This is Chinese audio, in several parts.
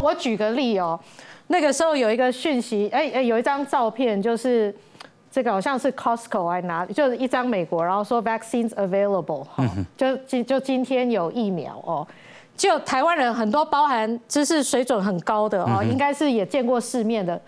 我举个例哦，那个时候有一个讯息，哎哎，有一张照片，就是这个好像是 Costco 还拿，就是一张美国，然后说 vaccines available，就今就今天有疫苗哦。就台湾人很多，包含知识水准很高的哦，应该是也见过世面的。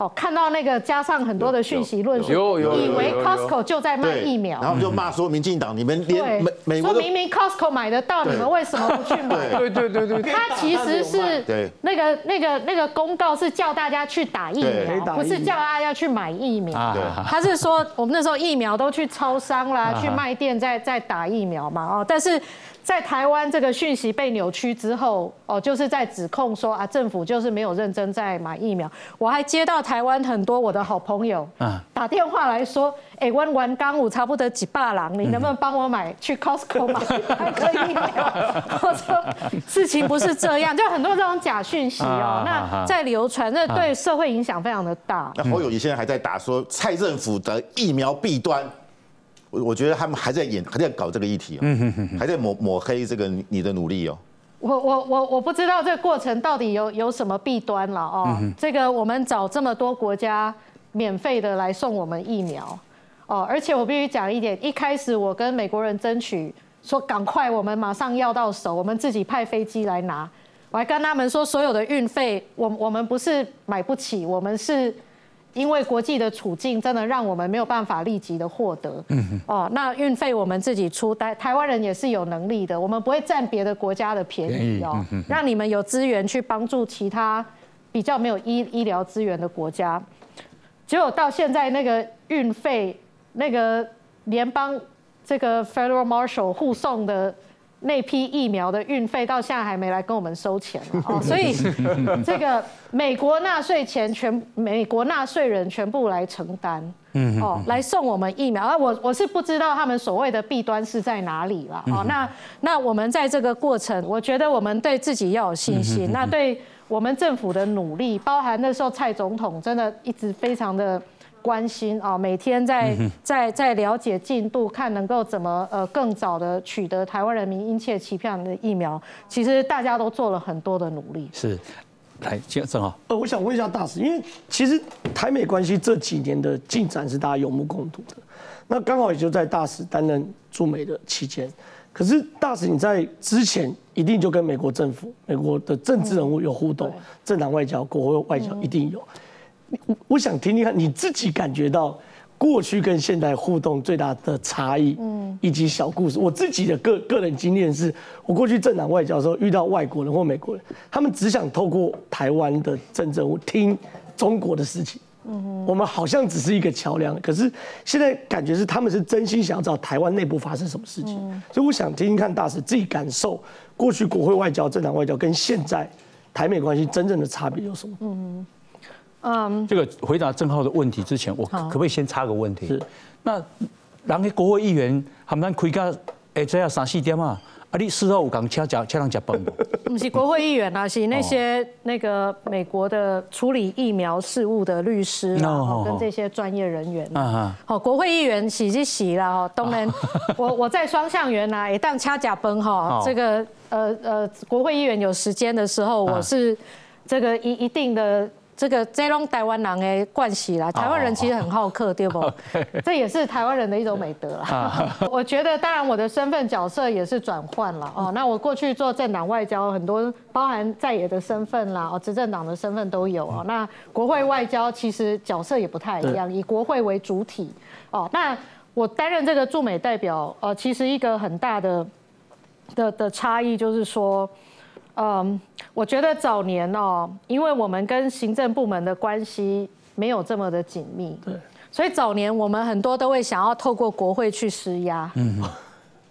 哦，看到那个加上很多的讯息论述，以为 Costco 就在卖疫苗，然后就骂说民进党，你们连美美国说明明 Costco 买得到，你们为什么不去买？对。对对对，他其实是那个那个那个公告是叫大家去打疫苗，不是叫大家去买疫苗。他是说我们那时候疫苗都去超商啦，去卖店在在打疫苗嘛，哦，但是。在台湾这个讯息被扭曲之后，哦，就是在指控说啊，政府就是没有认真在买疫苗。我还接到台湾很多我的好朋友打电话来说，哎，温完刚武差不多几霸郎，你能不能帮我买去 Costco 买个疫苗？我说事情不是这样，就很多这种假讯息哦，那在流传，那对社会影响非常的大。那侯友谊现在还在打说蔡政府的疫苗弊端。我我觉得他们还在演，还在搞这个议题哦，还在抹抹黑这个你的努力哦。我我我我不知道这个过程到底有有什么弊端了哦。这个我们找这么多国家免费的来送我们疫苗哦，而且我必须讲一点，一开始我跟美国人争取说赶快我们马上要到手，我们自己派飞机来拿，我还跟他们说所有的运费，我我们不是买不起，我们是。因为国际的处境真的让我们没有办法立即的获得，哦，那运费我们自己出，台台湾人也是有能力的，我们不会占别的国家的便宜哦，让你们有资源去帮助其他比较没有医医疗资源的国家。结果到现在那个运费，那个联邦这个 Federal Marshal 护送的。那批疫苗的运费到现在还没来跟我们收钱哦，所以 这个美国纳税钱全美国纳税人全部来承担，哦，来送我们疫苗啊，我我是不知道他们所谓的弊端是在哪里了哦，那那我们在这个过程，我觉得我们对自己要有信心，那对我们政府的努力，包含那时候蔡总统真的一直非常的。关心啊，每天在在在了解进度，看能够怎么呃更早的取得台湾人民殷切期盼的疫苗。其实大家都做了很多的努力。是，来正正好。呃，我想问一下大使，因为其实台美关系这几年的进展是大家有目共睹的。那刚好也就在大使担任驻美的期间，可是大使你在之前一定就跟美国政府、美国的政治人物有互动，政党外交、国会外交一定有。我我想听听看，你自己感觉到过去跟现在互动最大的差异，嗯，以及小故事。我自己的个个人经验是，我过去政党外交的时候遇到外国人或美国人，他们只想透过台湾的政治听中国的事情，嗯我们好像只是一个桥梁。可是现在感觉是他们是真心想要知道台湾内部发生什么事情，所以我想听听看大使自己感受，过去国会外交、政党外交跟现在台美关系真正的差别有什么？嗯。嗯，这个回答郑浩的问题之前，我可不可以先插个问题？是，那人家国会议员他们开个哎这样三四点啊，啊你事后有讲请吃请人吃饭不？不是国会议员啊，是那些那个美国的处理疫苗事务的律师啊，跟这些专业人员。啊好，国会议员洗是洗了哈，当然我我在双向园啊，也当掐甲崩哈，这个呃呃国会议员有时间的时候，我是这个一一定的。这个这种台湾人的惯习啦，台湾人其实很好客，对不？这也是台湾人的一种美德啦。我觉得，当然我的身份角色也是转换了哦。那我过去做政党外交，很多包含在野的身份啦，哦，执政党的身份都有哦。那国会外交其实角色也不太一样，以国会为主体哦。那我担任这个驻美代表，呃，其实一个很大的的的差异就是说。嗯，我觉得早年哦，因为我们跟行政部门的关系没有这么的紧密，对，所以早年我们很多都会想要透过国会去施压，嗯，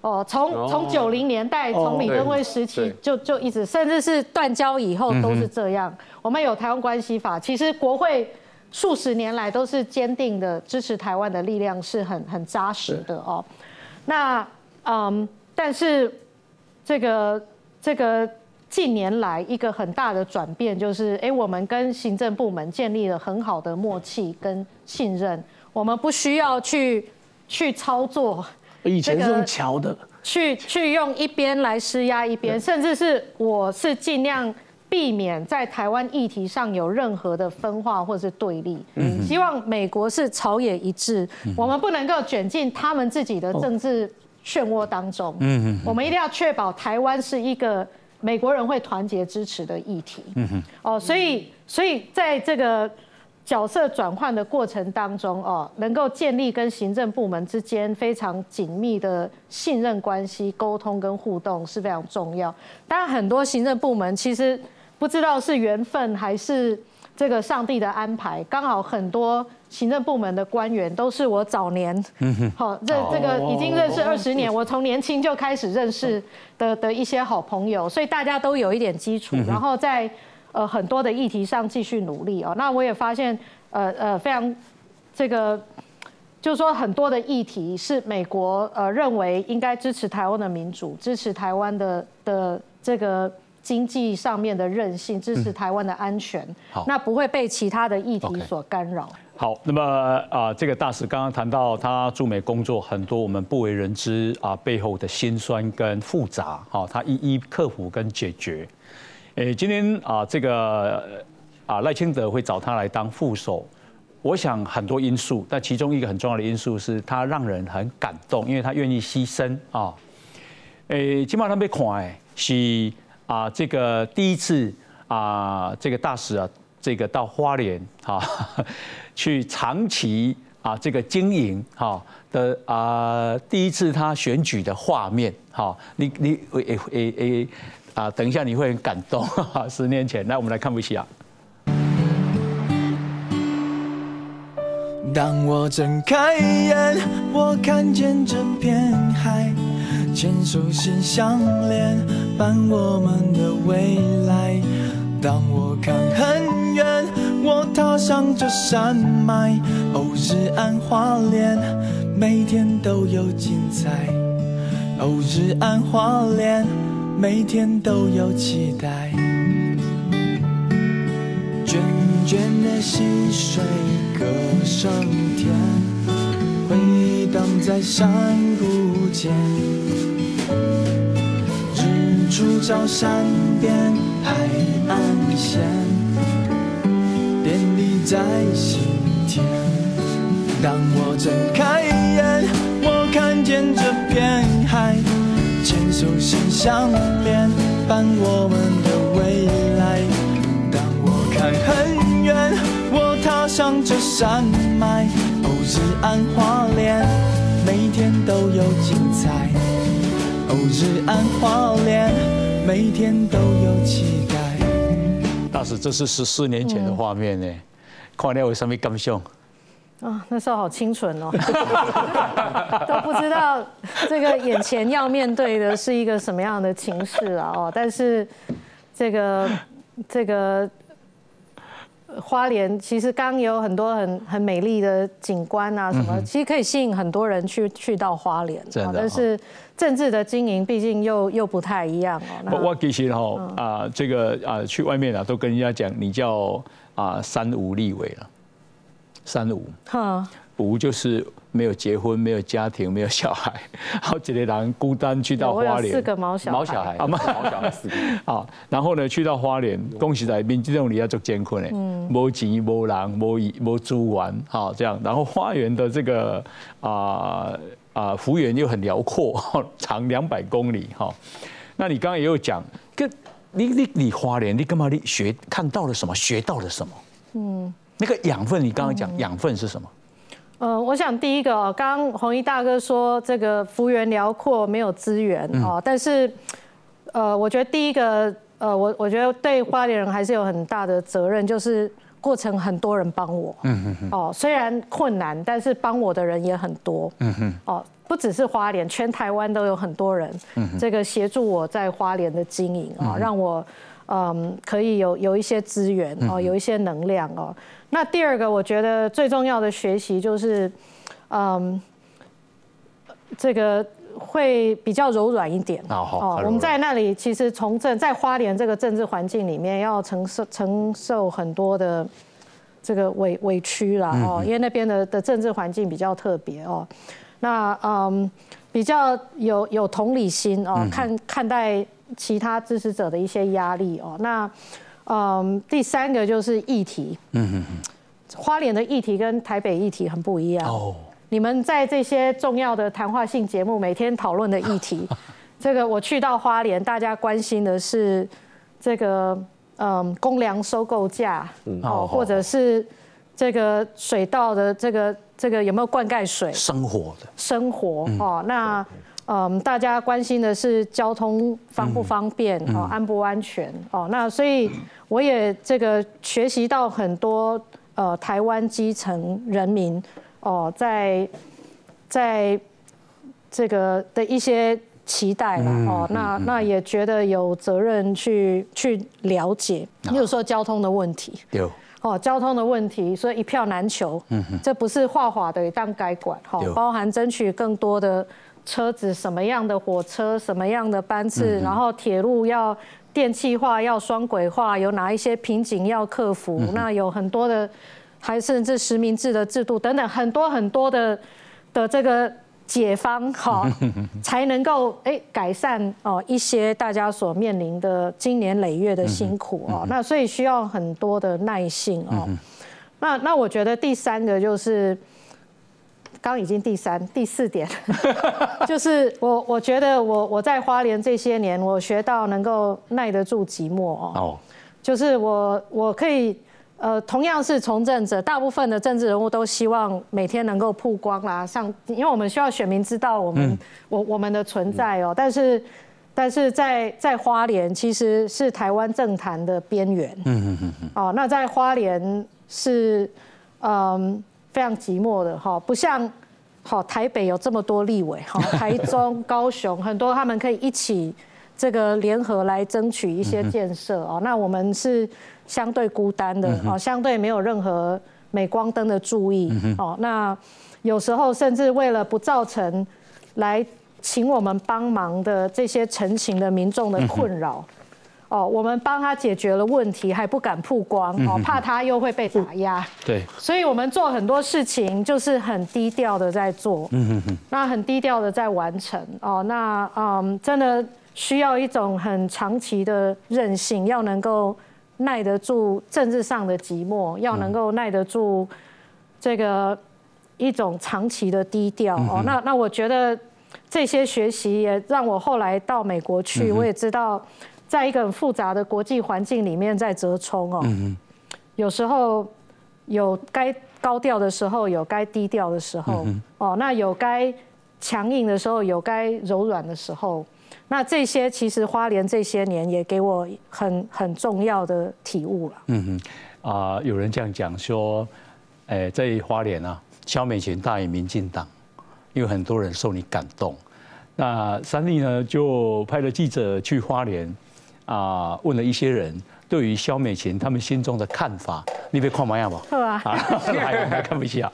哦，从从九零年代，从李登辉时期就就一直，甚至是断交以后都是这样。我们有台湾关系法，其实国会数十年来都是坚定的支持台湾的力量，是很很扎实的哦。那嗯，但是这个这个。近年来一个很大的转变就是，哎，我们跟行政部门建立了很好的默契跟信任，我们不需要去去操作，以前是用桥的，去去用一边来施压一边，甚至是我是尽量避免在台湾议题上有任何的分化或是对立。嗯，希望美国是朝野一致，我们不能够卷进他们自己的政治漩涡当中。嗯。嗯，我们一定要确保台湾是一个美国人会团结支持的议题。嗯哼，哦，所以所以在这个。角色转换的过程当中，哦，能够建立跟行政部门之间非常紧密的信任关系、沟通跟互动是非常重要。当然，很多行政部门其实不知道是缘分还是这个上帝的安排，刚好很多行政部门的官员都是我早年，好，这这个已经认识二十年，我从年轻就开始认识的的一些好朋友，所以大家都有一点基础，然后在。呃，很多的议题上继续努力哦。那我也发现，呃呃，非常这个，就是说很多的议题是美国呃认为应该支持台湾的民主，支持台湾的的这个经济上面的韧性，支持台湾的安全。好，那不会被其他的议题所干扰。好，那么啊，这个大使刚刚谈到他驻美工作很多我们不为人知啊背后的辛酸跟复杂，好，他一一克服跟解决。诶，今天啊，这个啊赖清德会找他来当副手，我想很多因素，但其中一个很重要的因素是他让人很感动，因为他愿意牺牲啊。诶，今晚他被看诶，是啊，这个第一次啊，这个大使啊，这个到花莲啊，去长期啊这个经营哈的啊，第一次他选举的画面哈，你你诶诶诶。啊，等一下你会很感动。十年前，来我们来看一下。当我睁开眼，我看见整片，牵手心相连，伴我们的未来。当我看很远，我踏上这山脉，哦，日安花莲，每天都有精彩。哦，日安花莲。每天都有期待，涓涓的溪水歌声甜，回荡在山谷间。日出照山边，海岸线，点滴在心田。当我睁开眼，我看见这片海。牵手心相连，伴我们的未来。当我看很远，我踏上这山脉，日安花莲，每天都有精彩。哦，日安花莲，每天都有期待。大使，这是十四年前的画面呢，看了有什么感想？啊，那时候好清纯哦，都不知道这个眼前要面对的是一个什么样的情势啊！哦，但是这个这个花莲其实刚有很多很很美丽的景观啊，什么其实可以吸引很多人去去到花莲，但是政治的经营毕竟又又不太一样哦。我我其实哈啊，这个啊去外面啊都跟人家讲，你叫啊三无立委了。三五，五就是没有结婚、没有家庭、没有小孩，好几个人孤单去到花莲，四个毛小毛小孩，啊毛小孩四个，好，然后呢去到花莲，恭喜在民这种你要做艰困嘞，无钱、无人、无无租完，好这样，然后花园的这个啊啊幅员又很辽阔，长两百公里，哈，那你刚刚也有讲，跟你你你花莲，你干嘛？你学看到了什么？学到了什么？嗯。那个养分，你刚刚讲养分是什么？呃，我想第一个哦，刚刚弘一大哥说这个幅员辽阔，没有资源哦，但是呃，我觉得第一个呃，我我觉得对花莲人还是有很大的责任，就是过程很多人帮我，哦，虽然困难，但是帮我的人也很多，嗯哼，哦，不只是花莲，全台湾都有很多人，嗯，这个协助我在花莲的经营啊，让我嗯可以有有一些资源哦，有一些能量哦。那第二个，我觉得最重要的学习就是，嗯，这个会比较柔软一点。哦，我们在那里其实从政，在花莲这个政治环境里面，要承受承受很多的这个委委屈啦。哦，因为那边的的政治环境比较特别哦。那嗯，比较有有同理心哦，看看待其他支持者的一些压力哦。那嗯，第三个就是议题，嗯嗯嗯，花莲的议题跟台北议题很不一样。哦。你们在这些重要的谈话性节目每天讨论的议题，这个我去到花莲，大家关心的是这个嗯公粮收购价哦，或者是这个水稻的这个这个有没有灌溉水？生活的生活哦，那嗯大家关心的是交通方不方便哦，安不安全哦？那所以我也这个学习到很多呃台湾基层人民。哦，在在这个的一些期待了哦，那那也觉得有责任去去了解，比如说交通的问题，有哦，交通的问题，所以一票难求，嗯哼，这不是画画的当该管哈，包含争取更多的车子，什么样的火车，什么样的班次，然后铁路要电气化，要双轨化，有哪一些瓶颈要克服，那有很多的。还甚至实名制的制度等等很多很多的的这个解方哈，才能够哎改善哦一些大家所面临的经年累月的辛苦哦，那所以需要很多的耐性哦。那那我觉得第三个就是刚已经第三第四点，就是我我觉得我我在花莲这些年，我学到能够耐得住寂寞哦，就是我我可以。呃，同样是从政者，大部分的政治人物都希望每天能够曝光啦，像因为我们需要选民知道我们我我们的存在哦。但是，但是在在花莲其实是台湾政坛的边缘。嗯嗯嗯哦，那在花莲是嗯非常寂寞的哈，不像好台北有这么多立委哈，台中、高雄很多他们可以一起这个联合来争取一些建设哦。那我们是。相对孤单的哦，相对没有任何镁光灯的注意哦。那有时候甚至为了不造成来请我们帮忙的这些陈情的民众的困扰哦，我们帮他解决了问题还不敢曝光哦，怕他又会被打压。对，所以我们做很多事情就是很低调的在做，嗯哼那很低调的在完成哦。那嗯，真的需要一种很长期的韧性，要能够。耐得住政治上的寂寞，要能够耐得住这个一种长期的低调哦。那那我觉得这些学习也让我后来到美国去，我也知道在一个很复杂的国际环境里面在折冲哦。有时候有该高调的时候，有该低调的时候哦。那有该强硬的时候，有该柔软的时候。那这些其实花莲这些年也给我很很重要的体悟了。嗯哼，啊，有人这样讲说，哎，在花莲啊，萧美琴大于民进党，因为很多人受你感动。那三立呢就派了记者去花莲，啊，问了一些人对于萧美琴他们心中的看法。你别看模样 吧？好啊，来看不下。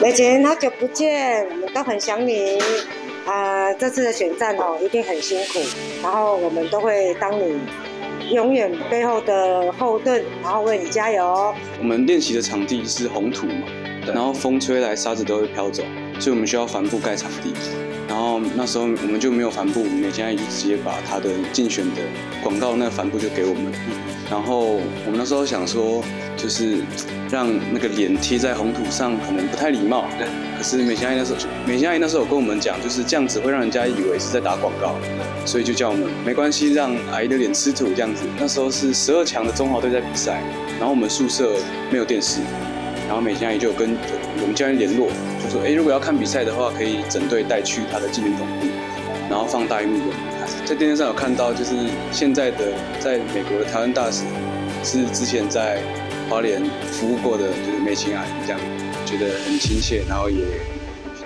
美琴，好久不见，我们都很想你。啊，这次的选战哦，一定很辛苦，然后我们都会当你永远背后的后盾，然后为你加油。我们练习的场地是红土嘛，然后风吹来沙子都会飘走，所以我们需要帆布盖场地。然后那时候我们就没有帆布，美嘉就直接把他的竞选的广告那个帆布就给我们。然后我们那时候想说，就是让那个脸贴在红土上，可能不太礼貌。可是美香阿姨那时候，美香阿姨那时候有跟我们讲，就是这样子会让人家以为是在打广告，所以就叫我们没关系，让阿姨的脸吃土这样子。那时候是十二强的中华队在比赛，然后我们宿舍没有电视，然后美香阿姨就跟我们教练联络，就说：哎，如果要看比赛的话，可以整队带去他的纪念总部，然后放大荧幕。在电视上有看到，就是现在的在美国的台湾大使是之前在华联服务过的，就是美琴阿姨这样，觉得很亲切，然后也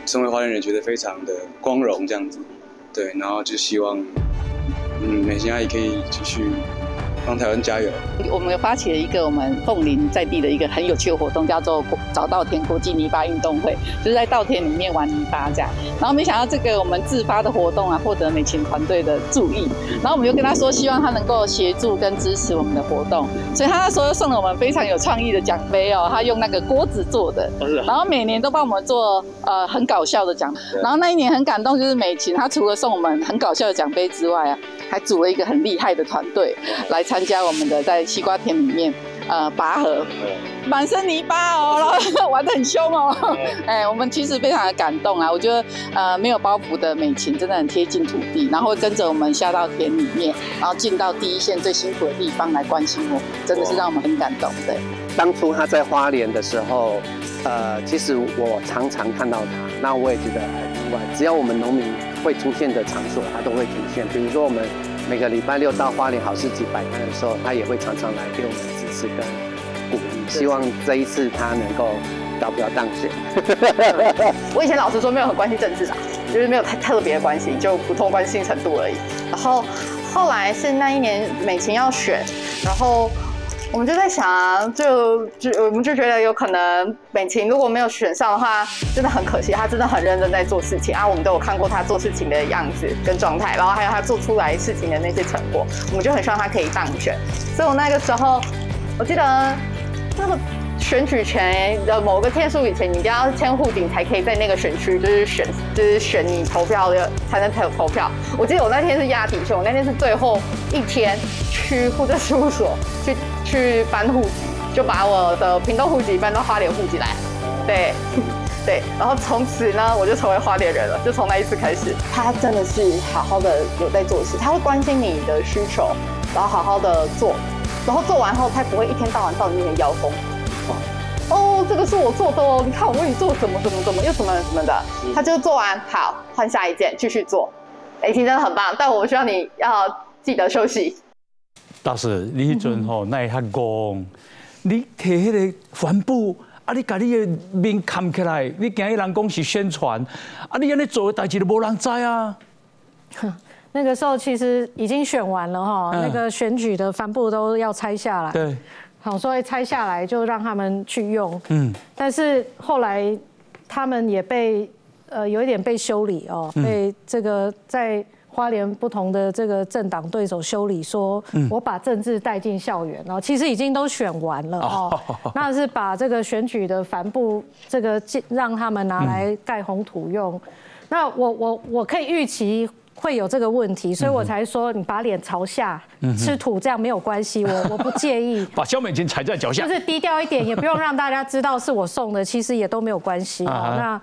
身为花莲人觉得非常的光荣这样子，对，然后就希望嗯美琴阿姨可以继续帮台湾加油。我们发起了一个我们凤林在地的一个很有趣的活动，叫做“找稻田国际泥巴运动会”，就是在稻田里面玩泥巴这样。然后没想到这个我们自发的活动啊，获得美琴团队的注意。然后我们就跟他说，希望他能够协助跟支持我们的活动。所以他那时候送了我们非常有创意的奖杯哦，他用那个锅子做的，然后每年都帮我们做呃很搞笑的奖。然后那一年很感动，就是美琴，他除了送我们很搞笑的奖杯之外啊。还组了一个很厉害的团队来参加我们的在西瓜田里面呃拔河，满身泥巴哦，然后玩得很凶哦，哎，我们其实非常的感动啊，我觉得呃没有包袱的美琴真的很贴近土地，然后跟着我们下到田里面，然后进到第一线最辛苦的地方来关心我，真的是让我们很感动。对，当初他在花莲的时候，呃，其实我常常看到他，那我也觉得很意外，只要我们农民。会出现的场所，他都会出现。比如说，我们每个礼拜六到花莲好市集摆摊的时候，他也会常常来给我们支持跟鼓励。希望这一次他能够高票当选。我以前老实说没有很关心政治啊，就是没有太特别的关心，就普通关心程度而已。然后后来是那一年美琴要选，然后。我们就在想啊，就就我们就觉得有可能美琴如果没有选上的话，真的很可惜。她真的很认真在做事情啊，我们都有看过她做事情的样子跟状态，然后还有她做出来事情的那些成果，我们就很希望她可以当选。所以我那个时候，我记得那个选举权的某个天数以前，你一定要签户顶才可以在那个选区就是选就是选你投票的才能投投票。我记得我那天是压底线，我那天是最后一天去户政事务所去。去搬户籍，就把我的屏东户籍搬到花莲户籍来，对，对，然后从此呢，我就成为花莲人了。就从那一次开始，他真的是好好的有在做事，他会关心你的需求，然后好好的做，然后做完后，他不会一天到晚到你面前邀功。哦，这个是我做的哦，你看我为你做怎么怎么怎么又怎么怎么的，他就做完好，换下一件继续做。哎，真的很棒，但我需要你要记得休息。大师，你迄阵吼，那会较戆，你摕迄个帆布，啊，你家你的面扛起来，你惊伊人讲是宣传，啊，你安尼做的代志都无人知啊。那个时候其实已经选完了哈，那个选举的帆布都要拆下来。对。好，所以拆下来就让他们去用。嗯。但是后来他们也被呃有一点被修理哦，被这个在。花莲不同的这个政党对手修理说，我把政治带进校园哦，其实已经都选完了哦，那是把这个选举的帆布这个让他们拿来盖红土用，那我我我可以预期会有这个问题，所以我才说你把脸朝下吃土这样没有关系，我我不介意，把肖美琴踩在脚下，就是低调一点，也不用让大家知道是我送的，其实也都没有关系啊，那。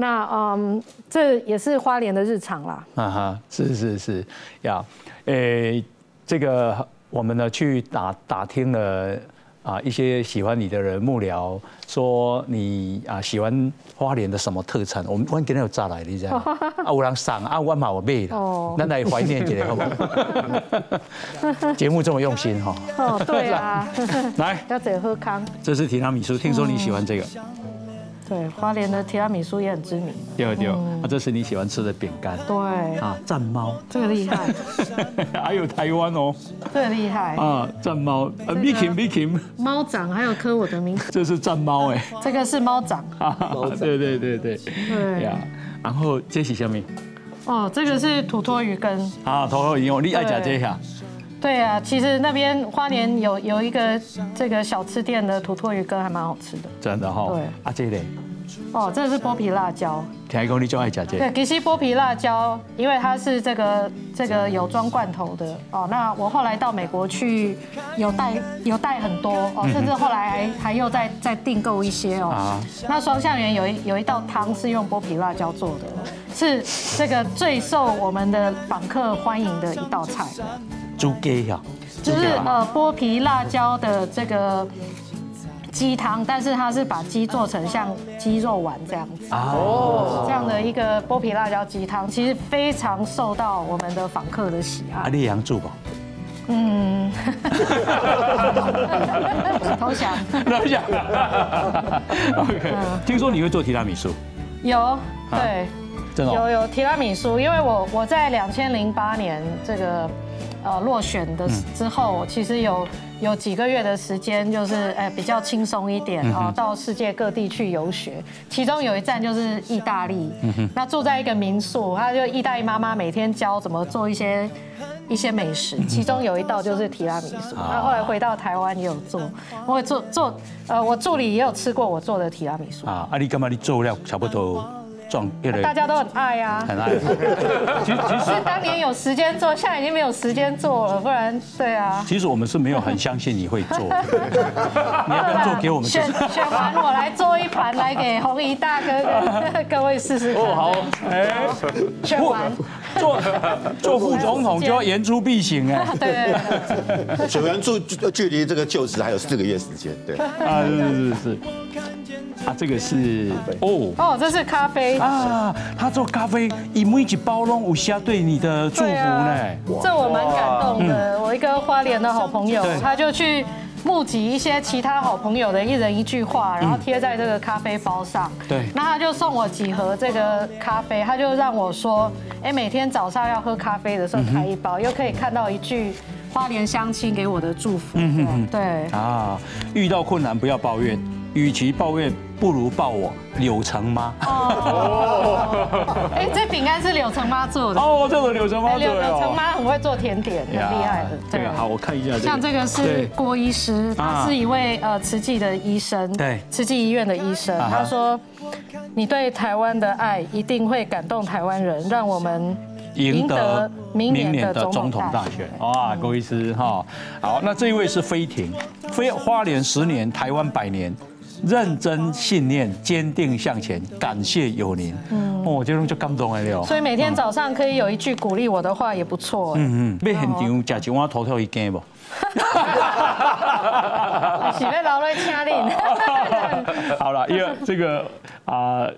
那嗯，这也是花莲的日常啦。啊哈，是是是，呀，诶，这个我们呢去打打听了啊一些喜欢你的人幕僚，说你啊喜欢花莲的什么特产？我们我今天有炸来，你知道吗？啊，有人送啊，我嘛我买了。哦，那来怀念一下好不好？节目这么用心哈。哦，对啊。来，要怎喝康？这是提拉米苏，听说你喜欢这个。对，花莲的提拉米苏也很知名。对对，啊，这是你喜欢吃的饼干。对。啊，战猫。这个厉害。还有台湾哦。这个厉害。啊，战猫。啊，Mickey Mickey。猫掌还有刻我的名字。这是战猫哎。这个是猫掌。对对对对。对呀。然后这是什么？哦，这个是土托鱼羹。啊，土托鱼羹，你爱吃这下。对啊，其实那边花莲有有一个这个小吃店的土托鱼羹还蛮好吃的。真的哈。对。啊，这嘞。哦，这个是剥皮辣椒。听讲你就爱吃这。对，其实剥皮辣椒，因为它是这个这个有装罐头的哦。那我后来到美国去，有带有带很多哦，甚至后来还还又再再订购一些哦。那双向园有一有一道汤是用剥皮辣椒做的，是这个最受我们的访客欢迎的一道菜。猪鸡呀，就是呃剥皮辣椒的这个。鸡汤，但是它是把鸡做成像鸡肉丸这样子哦，这样的一个剥皮辣椒鸡汤，其实非常受到我们的访客的喜爱。阿丽阳住吧？嗯，投降，投降。OK，听说你会做提拉米苏？有，对。有有提拉米苏，因为我我在两千零八年这个呃落选的之后，其实有有几个月的时间，就是哎比较轻松一点啊，到世界各地去游学，其中有一站就是意大利，那住在一个民宿，他就意大利妈妈每天教怎么做一些。一些美食，其中有一道就是提拉米苏。那后来回到台湾也有做，我会做做，呃，我助理也有吃过我做的提拉米苏。啊，阿你干嘛你做了差不多？大家都很爱呀，很爱。其实其实当年有时间做，现在已经没有时间做了，不然对啊。其实我们是没有很相信你会做，你要不要做给我们？选选完我来做一盘来给红姨大哥跟各位试试看。哦好，哎，选完做做副总统就要言出必行哎。对。选完做距离这个就职还有四个月时间，对。啊是是是。啊，这个是哦哦，这是咖啡啊，他做咖啡，以每一包拢有写对你的祝福呢，这我蛮感动的。我一个花莲的好朋友，他就去募集一些其他好朋友的一人一句话，然后贴在这个咖啡包上。对，那他就送我几盒这个咖啡，他就让我说，哎，每天早上要喝咖啡的时候开一包，又可以看到一句花莲乡亲给我的祝福。嗯嗯，对啊，遇到困难不要抱怨。与其抱怨，不如抱我柳橙妈。哦，哎，这饼干是柳橙妈做的。哦，这个柳橙妈做的。柳橙妈很会做甜点，很厉害的。这个好，我看一下。像这个是郭医师，他是一位呃慈济的医生，对，慈济医院的医生。他说，你对台湾的爱一定会感动台湾人，让我们。赢得明年的总统大选哇，郭医师哈，好，那这一位是飞庭，飞花莲十年，台湾百年，认真信念，坚定向前，感谢有您。嗯，哦，这种就感动了。所以每天早上可以有一句鼓励我的话也不错。嗯嗯，要现场吃一碗头头一羹不？是要劳累请你。好了，因为这个啊。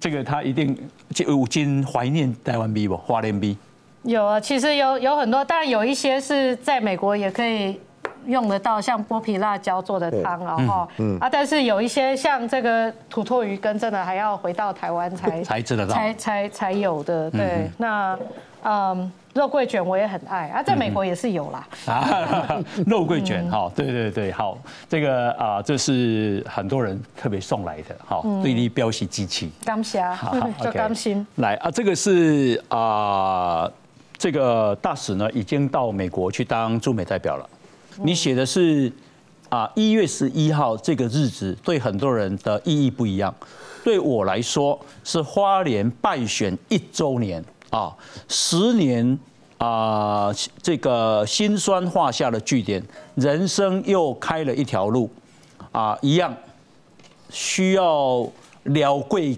这个他一定有今怀念台湾币不？花莲币有啊，其实有有很多，当然有一些是在美国也可以用得到，像剥皮辣椒做的汤啊哈，啊，但是有一些像这个土托鱼羹，真的还要回到台湾才才吃得到，才才才有的。对，那嗯。肉桂卷我也很爱啊，在美国也是有啦。啊，肉桂卷哈，对对对，好，这个啊，这是很多人特别送来的，哈，对立标识机器。刚虾，就刚心。来啊，这个是啊，这个大使呢已经到美国去当驻美代表了。你写的是啊，一月十一号这个日子对很多人的意义不一样，对我来说是花莲败选一周年啊，十年。啊，这个心酸画下了句点，人生又开了一条路，啊，一样需要了贵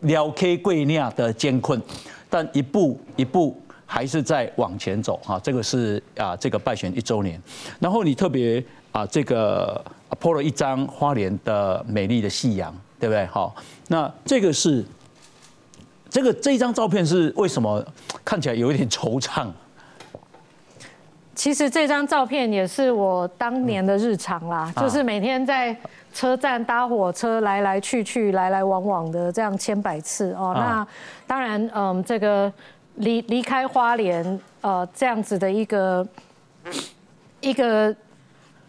了 K 贵酿的艰困，但一步一步还是在往前走啊。这个是啊，这个败选一周年，然后你特别啊，这个拍了一张花莲的美丽的夕阳，对不对？好，那这个是这个这一张照片是为什么看起来有一点惆怅？其实这张照片也是我当年的日常啦，就是每天在车站搭火车来来去去、来来往往的这样千百次哦。那当然，嗯，这个离离开花莲呃这样子的一个一个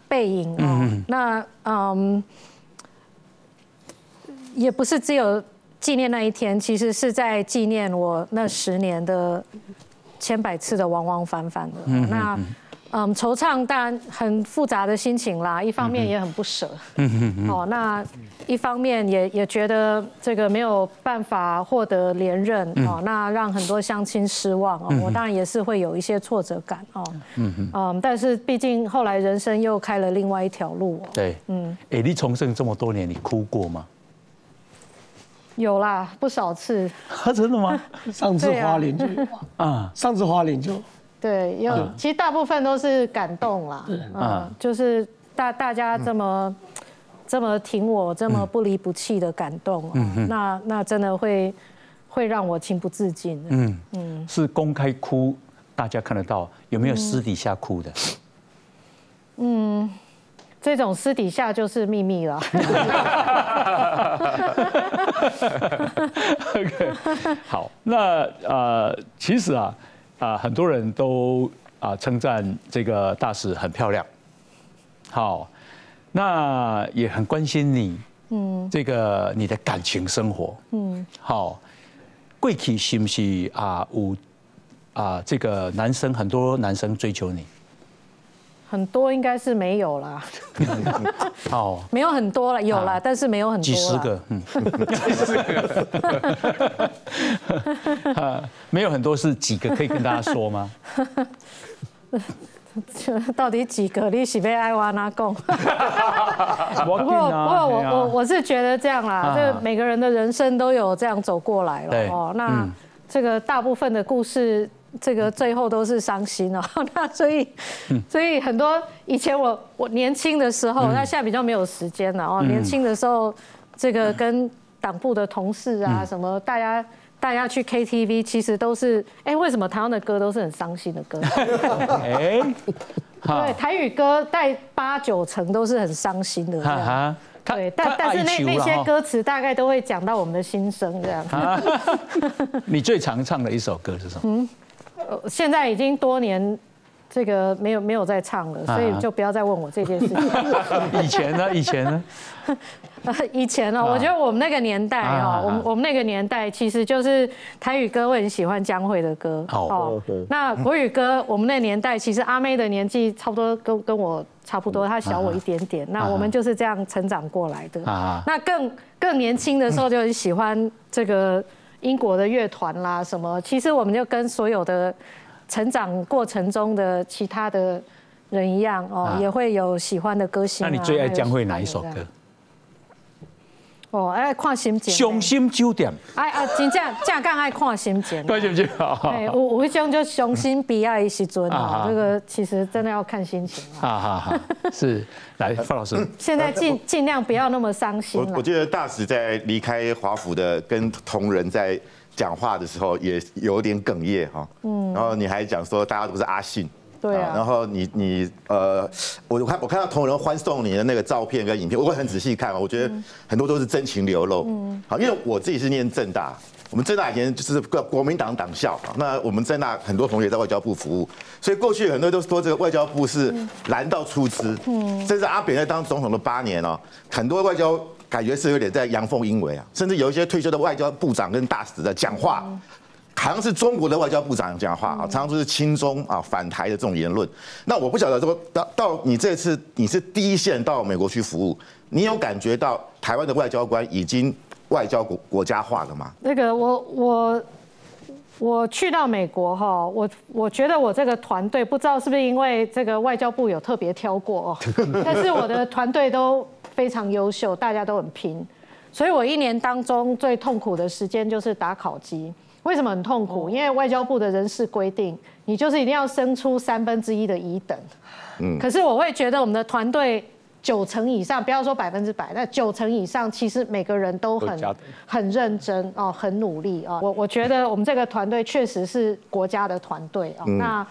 背影哦。那嗯，也不是只有纪念那一天，其实是在纪念我那十年的。千百次的往往返返的，那嗯，惆怅当然很复杂的心情啦。一方面也很不舍，哦，那一方面也也觉得这个没有办法获得连任哦，那让很多乡亲失望哦。我当然也是会有一些挫折感哦，嗯嗯，但是毕竟后来人生又开了另外一条路。对，嗯，哎，你从政这么多年，你哭过吗？有啦，不少次。啊 真的吗？上次花莲就 啊，上次花莲就对，有其实大部分都是感动啦。嗯，就是大大家这么这么挺我，这么不离不弃的感动，嗯那那真的会会让我情不自禁。嗯嗯，是公开哭，大家看得到，有没有私底下哭的？嗯。这种私底下就是秘密了。OK，好，那呃，其实啊啊，很多人都啊称赞这个大使很漂亮，好，那也很关心你，嗯，这个你的感情生活，嗯，好，贵体是不是啊？有啊，这个男生很多男生追求你。很多应该是没有啦，好，没有很多了，有了，但是没有很多，几十个，嗯，几十个，没有很多是几个，可以跟大家说吗？到底几个？你是被爱挖哪贡？不过不过我我我是觉得这样啦，就每个人的人生都有这样走过来了哦。那这个大部分的故事。这个最后都是伤心哦，那所以，所以很多以前我我年轻的时候，那现在比较没有时间了哦。年轻的时候，这个跟党部的同事啊，什么大家大家去 KTV，其实都是哎，为什么台湾的歌都是很伤心的歌？哎，对，台语歌带八九成都是很伤心的。对，但但是那那些歌词大概都会讲到我们的心声这样。你最常唱的一首歌是什么？嗯。呃，现在已经多年，这个没有没有在唱了，所以就不要再问我这件事情。以前呢？以前呢？以前呢？我觉得我们那个年代哦，我们我们那个年代其实就是台语歌，我很喜欢江蕙的歌。哦，那国语歌，我们那年代其实阿妹的年纪差不多跟跟我差不多，她小我一点点。那我们就是这样成长过来的。啊，那更更年轻的时候就很喜欢这个。英国的乐团啦，什么？其实我们就跟所有的成长过程中的其他的人一样哦，也会有喜欢的歌星。那你最爱将会哪一首歌？哦，爱看心情。伤心酒店。哎啊，真正正讲爱看心情。看心情。哎，有有一种就伤心悲哀的时阵啊，这个其实真的要看心情啊。好好好，是来范老师。现在尽尽量不要那么伤心我我觉得大使在离开华府的跟同仁在讲话的时候也有点哽咽哈。嗯。然后你还讲说大家都是阿信。对啊，然后你你呃，我看我看到同仁欢送你的那个照片跟影片，我会很仔细看我觉得很多都是真情流露。嗯，好，因为我自己是念正大，我们正大以前就是国国民党党校，那我们正大很多同学在外交部服务，所以过去很多都说这个外交部是蓝到出资。嗯，甚至阿扁在当总统的八年哦，很多外交感觉是有点在阳奉阴违啊，甚至有一些退休的外交部长跟大使在讲话。好像是中国的外交部长讲话啊，常常都是亲中啊反台的这种言论。那我不晓得说到到你这次你是第一线到美国去服务，你有感觉到台湾的外交官已经外交国国家化了吗？那个我我我去到美国哈，我我觉得我这个团队不知道是不是因为这个外交部有特别挑过哦，但是我的团队都非常优秀，大家都很拼，所以我一年当中最痛苦的时间就是打考机。为什么很痛苦？因为外交部的人事规定，你就是一定要生出三分之一的乙等。嗯。可是我会觉得我们的团队九成以上，不要说百分之百，那九成以上其实每个人都很很认真哦，很努力啊。我我觉得我们这个团队确实是国家的团队啊。那嗯，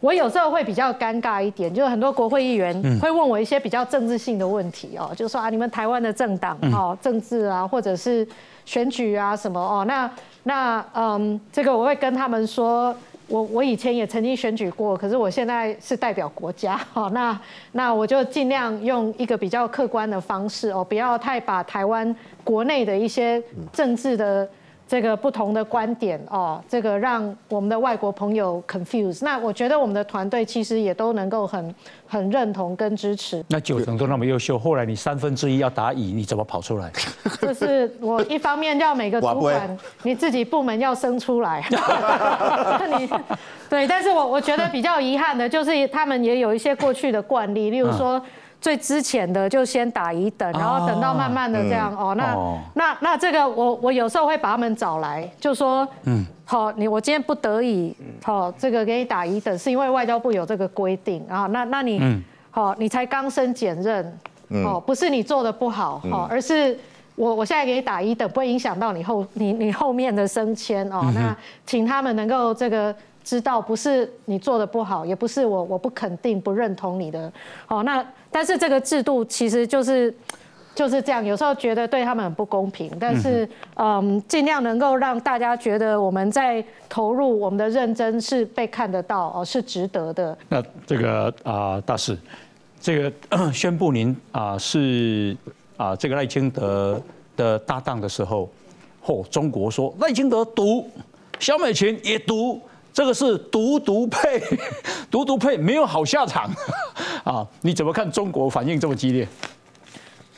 我有时候会比较尴尬一点，就是很多国会议员会问我一些比较政治性的问题哦，就说啊，你们台湾的政党哦，政治啊，或者是选举啊什么哦，那。那嗯，这个我会跟他们说，我我以前也曾经选举过，可是我现在是代表国家，好，那那我就尽量用一个比较客观的方式哦，不要太把台湾国内的一些政治的。这个不同的观点哦，这个让我们的外国朋友 confuse。那我觉得我们的团队其实也都能够很很认同跟支持。那九成都那么优秀，后来你三分之一要打乙，你怎么跑出来？就是我一方面要每个主管你自己部门要生出来。你对，但是我我觉得比较遗憾的就是他们也有一些过去的惯例，例如说。最之前的就先打一等，然后等到慢慢的这样哦。那那那这个我我有时候会把他们找来，就说，嗯，好，你我今天不得已，好，这个给你打一等，是因为外交部有这个规定啊。那那你，好，你才刚升检任，哦，不是你做的不好，哦，而是我我现在给你打一等，不会影响到你后你你后面的升迁哦。那请他们能够这个。知道不是你做的不好，也不是我我不肯定不认同你的。哦，那但是这个制度其实就是就是这样，有时候觉得对他们很不公平，但是嗯，尽量能够让大家觉得我们在投入我们的认真是被看得到哦，是值得的。那这个啊，大使，这个宣布您啊是啊这个赖清德的搭档的时候，嚯，中国说赖清德赌，小美琴也赌。这个是独独配，独独配没有好下场 啊！你怎么看中国反应这么激烈？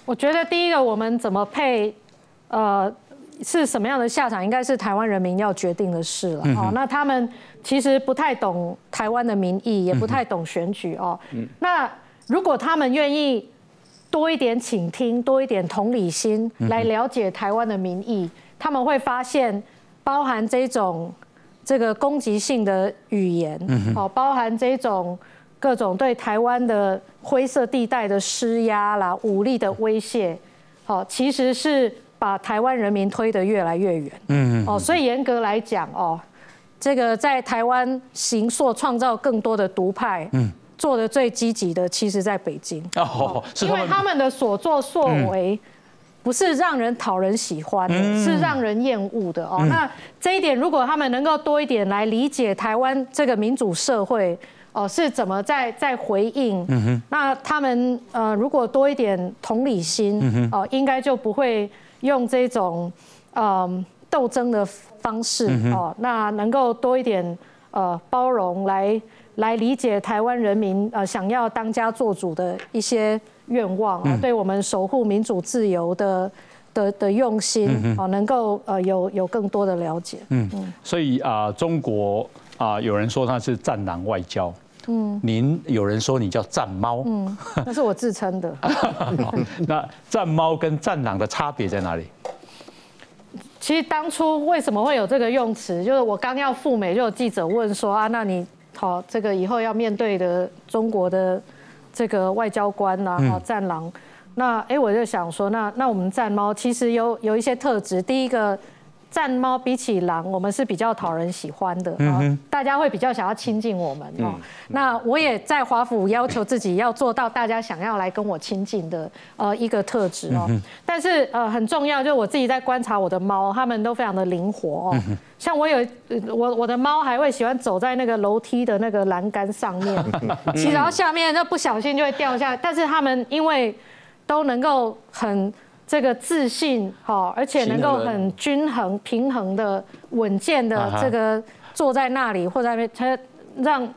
我觉得第一个，我们怎么配，呃，是什么样的下场，应该是台湾人民要决定的事了。哦，那他们其实不太懂台湾的民意，也不太懂选举哦。那如果他们愿意多一点倾听，多一点同理心，来了解台湾的民意，他们会发现，包含这种。这个攻击性的语言，哦，包含这种各种对台湾的灰色地带的施压啦、武力的威胁，好，其实是把台湾人民推得越来越远。嗯哦，所以严格来讲，哦，这个在台湾行塑创造更多的独派，嗯，做的最积极的，其实在北京。哦，因为他们的所作所为。不是让人讨人喜欢的，是让人厌恶的哦。那这一点，如果他们能够多一点来理解台湾这个民主社会哦是怎么在在回应，那他们呃如果多一点同理心哦，应该就不会用这种嗯斗争的方式哦。那能够多一点呃包容来来理解台湾人民呃想要当家做主的一些。愿望啊，对我们守护民主自由的的的用心啊，能够呃有有更多的了解。嗯嗯，所以啊，中国啊，有人说他是战狼外交，嗯，您有人说你叫战猫，嗯，那是我自称的。那战猫跟战狼的差别在哪里？其实当初为什么会有这个用词？就是我刚要赴美，就有记者问说啊，那你好，这个以后要面对的中国的。这个外交官呐，哦，战狼，那哎，我就想说，那那我们战猫其实有有一些特质。第一个，战猫比起狼，我们是比较讨人喜欢的啊，大家会比较想要亲近我们哦。那我也在华府要求自己要做到大家想要来跟我亲近的呃一个特质哦。但是呃很重要，就是我自己在观察我的猫，它们都非常的灵活哦。像我有我我的猫还会喜欢走在那个楼梯的那个栏杆上面，其实然后下面就不小心就会掉下。但是它们因为都能够很这个自信哈，而且能够很均衡平衡的稳健的这个坐在那里或者它让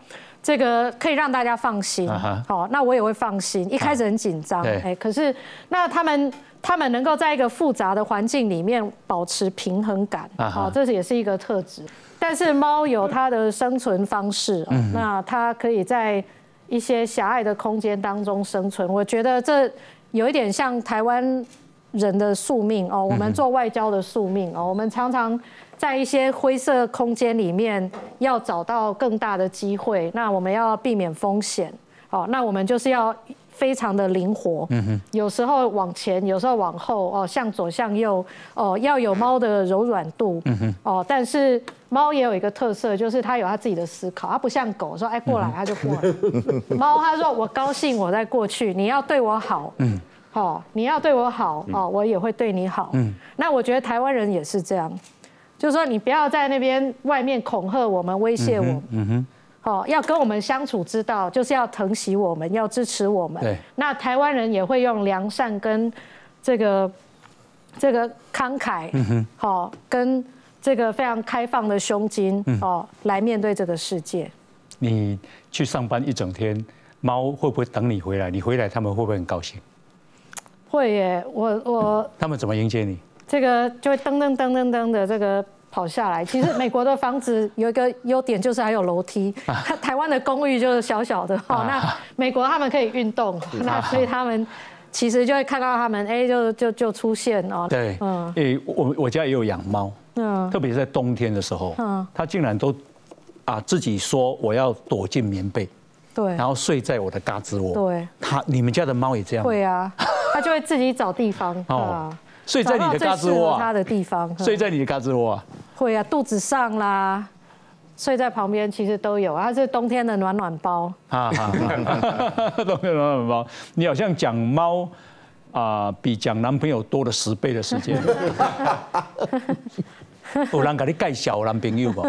这个可以让大家放心。好，那我也会放心。一开始很紧张，哎，可是那他们。他们能够在一个复杂的环境里面保持平衡感，好，这是也是一个特质。但是猫有它的生存方式，那它可以在一些狭隘的空间当中生存。我觉得这有一点像台湾人的宿命哦，我们做外交的宿命哦，我们常常在一些灰色空间里面要找到更大的机会，那我们要避免风险，哦，那我们就是要。非常的灵活，嗯哼。有时候往前，有时候往后，哦，向左向右，哦，要有猫的柔软度，哦，但是猫也有一个特色，就是它有它自己的思考，它不像狗说，哎，过来它就过来。猫它说我高兴，我再过去，你要对我好，嗯，好，你要对我好，哦，我也会对你好。嗯，那我觉得台湾人也是这样，就是说你不要在那边外面恐吓我们，威胁我。嗯哼。哦，要跟我们相处之道，就是要疼惜我们，要支持我们。对。那台湾人也会用良善跟这个这个慷慨，好，跟这个非常开放的胸襟，哦，来面对这个世界。你去上班一整天，猫会不会等你回来？你回来，他们会不会很高兴？会耶，我我。他们怎么迎接你？这个就会噔噔噔噔噔的这个。跑下来，其实美国的房子有一个优点，就是还有楼梯。台湾的公寓就是小小的，哦，那美国他们可以运动，那所以他们其实就会看到他们，哎，就就就出现哦。对，嗯，诶，我我家也有养猫，嗯，特别是在冬天的时候，嗯，它竟然都啊自己说我要躲进棉被，对，然后睡在我的嘎吱窝，对，它你们家的猫也这样？会啊，它就会自己找地方啊。睡在你的嘎吱窝啊！他的地方，睡在你的嘎吱窝啊！会啊，肚子上啦，睡在旁边，其实都有，它是冬天的暖暖包。啊，冬天暖暖包，你好像讲猫啊，比讲男朋友多了十倍的时间。有人给你介绍男朋友不？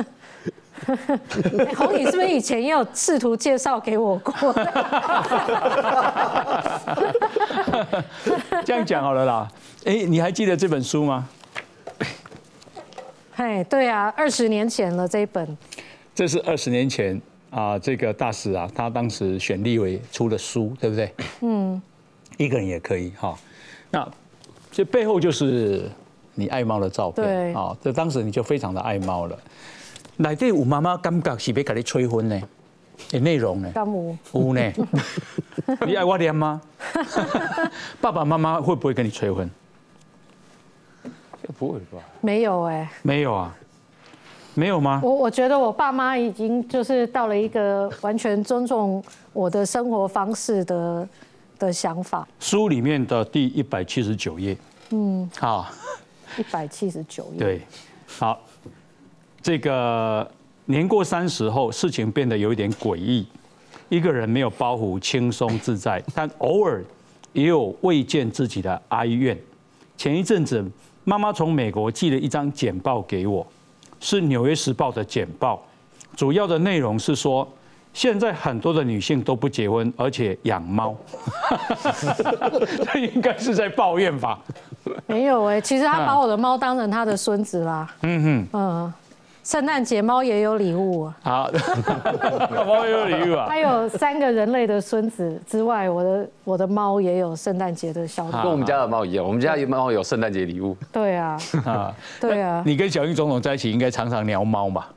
红你是不是以前也有试图介绍给我过？这样讲好了啦。哎，你还记得这本书吗？哎，对啊，二十年前了这一本。这是二十年前啊，这个大使啊，他当时选立委出的书，对不对？嗯。一个人也可以哈。那这背后就是你爱猫的照片。对。啊，这当时你就非常的爱猫了。内底有妈妈感觉是要甲你催婚呢？的内容呢？有。有呢。你爱我念吗？爸爸妈妈会不会跟你催婚？不会吧？没有哎。没有啊？没有吗？我我觉得我爸妈已经就是到了一个完全尊重我的生活方式的的想法。书里面的第一百七十九页。嗯。好。一百七十九页。对。好。这个年过三十后，事情变得有一点诡异。一个人没有包袱，轻松自在，但偶尔也有未见自己的哀怨。前一阵子，妈妈从美国寄了一张简报给我，是《纽约时报》的简报，主要的内容是说，现在很多的女性都不结婚，而且养猫。这应该是在抱怨吧？没有哎，其实他把我的猫当成他的孙子啦。嗯哼，嗯。圣诞节猫也有礼物啊！好，猫也有礼物啊！它有三个人类的孙子之外，我的我的猫也有圣诞节的小礼物。跟我们家的猫一样，我们家的猫有圣诞节礼物。对啊，啊，对啊。你跟小英总统在一起，应该常常聊猫吧？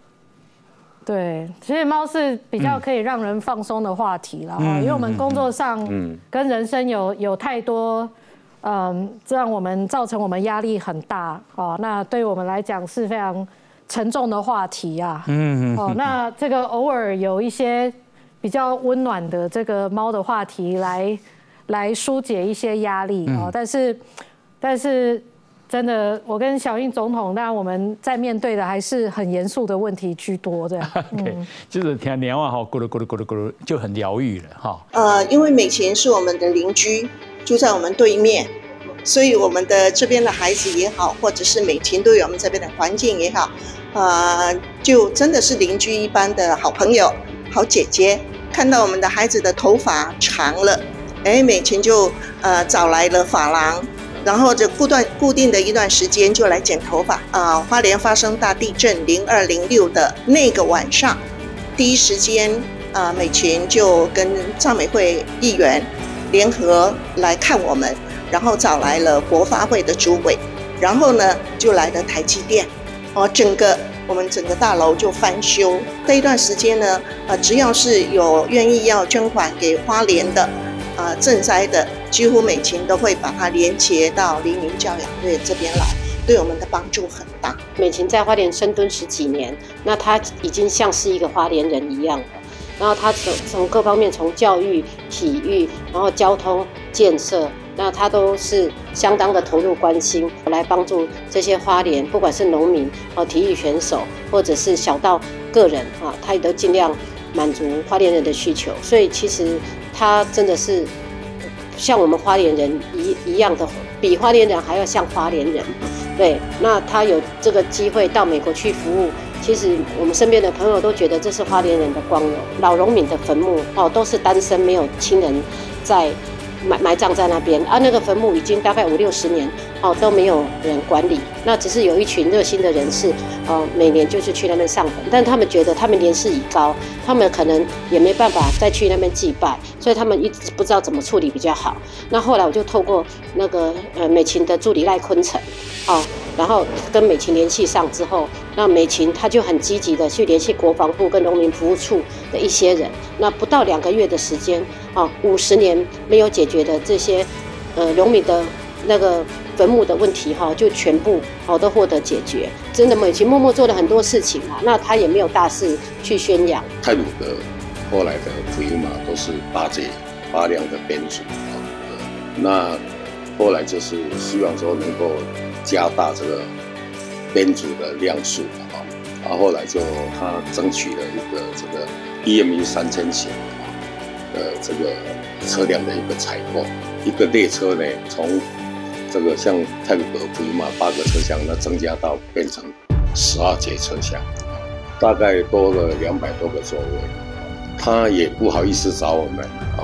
对，其实猫是比较可以让人放松的话题了，因为我们工作上跟人生有有太多，嗯，让我们造成我们压力很大啊。那对我们来讲是非常。沉重的话题啊，嗯，哦，那这个偶尔有一些比较温暖的这个猫的话题来来疏解一些压力哦，但是但是真的，我跟小英总统，当然我们在面对的还是很严肃的问题居多这样。嗯，就是听鸟啊哈，咕噜咕噜咕噜咕噜，就很疗愈了哈。呃，因为美琴是我们的邻居，住在我们对面。所以我们的这边的孩子也好，或者是美琴对我们这边的环境也好，呃，就真的是邻居一般的好朋友、好姐姐。看到我们的孩子的头发长了，哎，美琴就呃找来了发廊，然后就固断固定的一段时间就来剪头发。啊，花莲发生大地震零二零六的那个晚上，第一时间啊，美琴就跟藏美会议员联合来看我们。然后找来了国发会的主委，然后呢就来了台积电，哦，整个我们整个大楼就翻修。这一段时间呢，呃，只要是有愿意要捐款给花莲的，呃，赈灾的，几乎美琴都会把它连接到黎明教养队这边来，对我们的帮助很大。美琴在花莲深蹲十几年，那她已经像是一个花莲人一样了。然后她从从各方面，从教育、体育，然后交通建设。那他都是相当的投入关心，来帮助这些花莲，不管是农民哦、体育选手，或者是小到个人啊，他也都尽量满足花莲人的需求。所以其实他真的是像我们花莲人一一样的，比花莲人还要像花莲人。对，那他有这个机会到美国去服务，其实我们身边的朋友都觉得这是花莲人的光荣。老农民的坟墓哦，都是单身，没有亲人在。埋埋葬在那边，啊，那个坟墓已经大概五六十年，哦，都没有人管理。那只是有一群热心的人士，哦，每年就是去那边上坟，但他们觉得他们年事已高，他们可能也没办法再去那边祭拜，所以他们一直不知道怎么处理比较好。那后来我就透过那个呃美琴的助理赖坤成，哦。然后跟美琴联系上之后，那美琴她就很积极的去联系国防部跟农民服务处的一些人。那不到两个月的时间，啊，五十年没有解决的这些，呃，农民的那个坟墓的问题，哈，就全部好都获得解决。真的，美琴默默做了很多事情啊。那她也没有大肆去宣扬。泰鲁的后来的福音马都是八节八辆的编组啊，那后来就是希望说能够。加大这个编组的量数啊，然，后来就他争取了一个这个 EMU 三千型啊的这个车辆的一个采购，一个列车呢，从这个像泰鲁格普马八个车厢，那增加到变成十二节车厢，大概多了两百多个座位。他也不好意思找我们啊，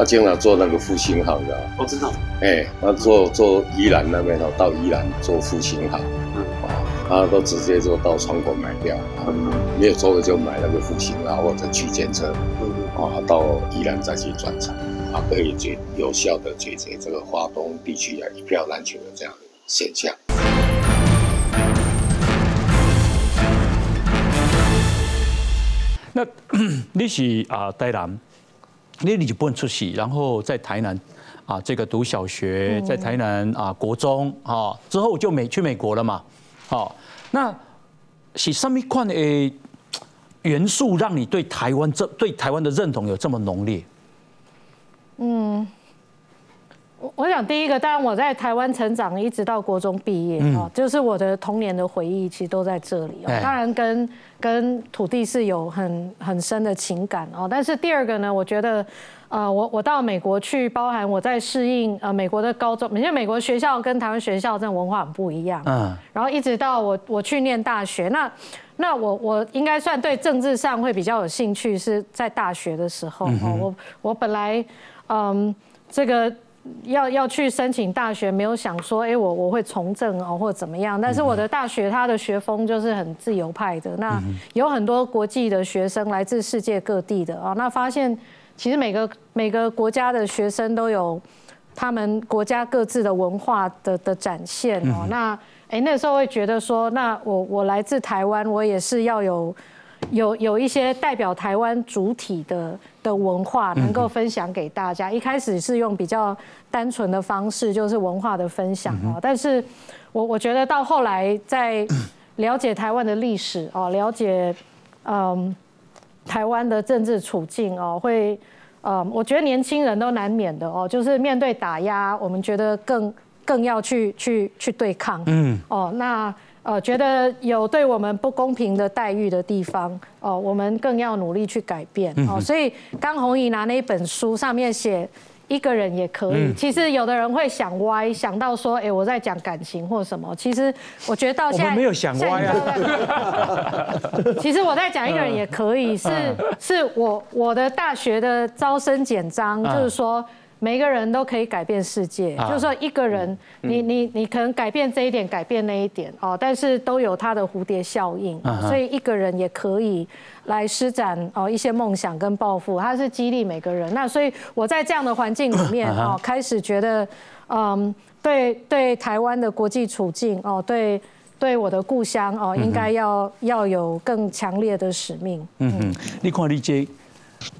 他经常坐那个复兴号的，我知道，哎，他坐坐宜兰那边，到宜兰坐复兴号，啊，他都直接就到窗口买票，没有座位就买那个复兴啊或者区间车，啊，到宜兰再去转乘，啊，可以解有效的解决这个华东地区啊一票难求的这样的现象。那 你是啊台南，你就不能出席，然后在台南啊这个读小学，在台南啊国中啊之后就美去美国了嘛，好，那是什么款的元素让你对台湾这对台湾的认同有这么浓烈？嗯。我我想第一个，当然我在台湾成长，一直到国中毕业啊，就是我的童年的回忆，其实都在这里。当然跟跟土地是有很很深的情感哦。但是第二个呢，我觉得，呃，我我到美国去，包含我在适应呃美国的高中，因为美国学校跟台湾学校这种文化很不一样。嗯。然后一直到我我去念大学，那那我我应该算对政治上会比较有兴趣，是在大学的时候。哦，我我本来嗯这个。要要去申请大学，没有想说，哎，我我会从政哦，或者怎么样。但是我的大学它的学风就是很自由派的，那有很多国际的学生来自世界各地的啊。那发现其实每个每个国家的学生都有他们国家各自的文化的的展现哦。那哎那时候会觉得说，那我我来自台湾，我也是要有。有有一些代表台湾主体的的文化能够分享给大家。一开始是用比较单纯的方式，就是文化的分享哦。但是，我我觉得到后来在了解台湾的历史哦，了解嗯台湾的政治处境哦，会呃，我觉得年轻人都难免的哦，就是面对打压，我们觉得更更要去去去对抗。嗯哦，那。呃，觉得有对我们不公平的待遇的地方，哦，我们更要努力去改变哦。所以刚红姨拿那一本书上面写一个人也可以。其实有的人会想歪，想到说，哎，我在讲感情或什么。其实我觉得到现在没有想歪啊。其实我在讲一个人也可以，是是我我的大学的招生简章，就是说。每个人都可以改变世界，就是说一个人，你你你可能改变这一点，改变那一点哦，但是都有它的蝴蝶效应，所以一个人也可以来施展哦一些梦想跟抱负，它是激励每个人。那所以我在这样的环境里面哦，开始觉得，嗯，对对台湾的国际处境哦，对对我的故乡哦，应该要要有更强烈的使命。嗯哼，你看你这